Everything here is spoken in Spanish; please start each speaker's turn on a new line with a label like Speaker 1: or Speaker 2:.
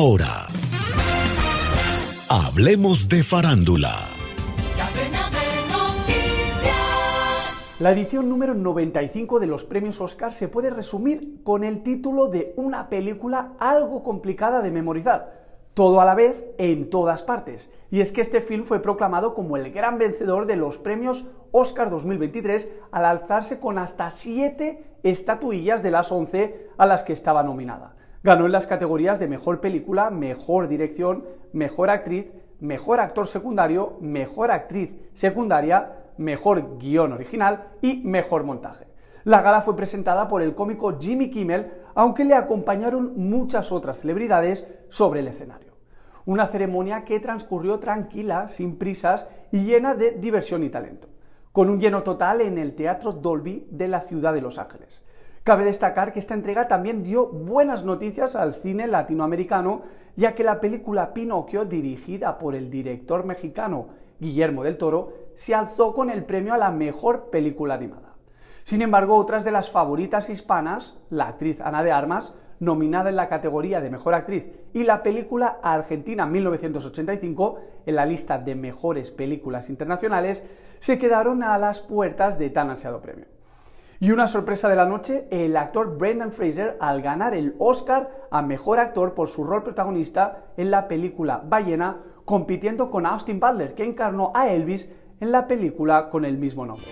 Speaker 1: ahora, hablemos de farándula.
Speaker 2: La edición número 95 de los premios Oscar se puede resumir con el título de una película algo complicada de memorizar. Todo a la vez, en todas partes. Y es que este film fue proclamado como el gran vencedor de los premios Oscar 2023 al alzarse con hasta 7 estatuillas de las 11 a las que estaba nominada. Ganó en las categorías de mejor película, mejor dirección, mejor actriz, mejor actor secundario, mejor actriz secundaria, mejor guion original y mejor montaje. La gala fue presentada por el cómico Jimmy Kimmel, aunque le acompañaron muchas otras celebridades sobre el escenario. Una ceremonia que transcurrió tranquila, sin prisas y llena de diversión y talento, con un lleno total en el Teatro Dolby de la ciudad de Los Ángeles. Cabe destacar que esta entrega también dio buenas noticias al cine latinoamericano, ya que la película Pinocchio, dirigida por el director mexicano Guillermo del Toro, se alzó con el premio a la mejor película animada. Sin embargo, otras de las favoritas hispanas, la actriz Ana de Armas, nominada en la categoría de Mejor Actriz, y la película Argentina 1985, en la lista de mejores películas internacionales, se quedaron a las puertas de tan ansiado premio. Y una sorpresa de la noche, el actor Brendan Fraser al ganar el Oscar a Mejor Actor por su rol protagonista en la película Ballena, compitiendo con Austin Butler, que encarnó a Elvis en la película con el mismo nombre.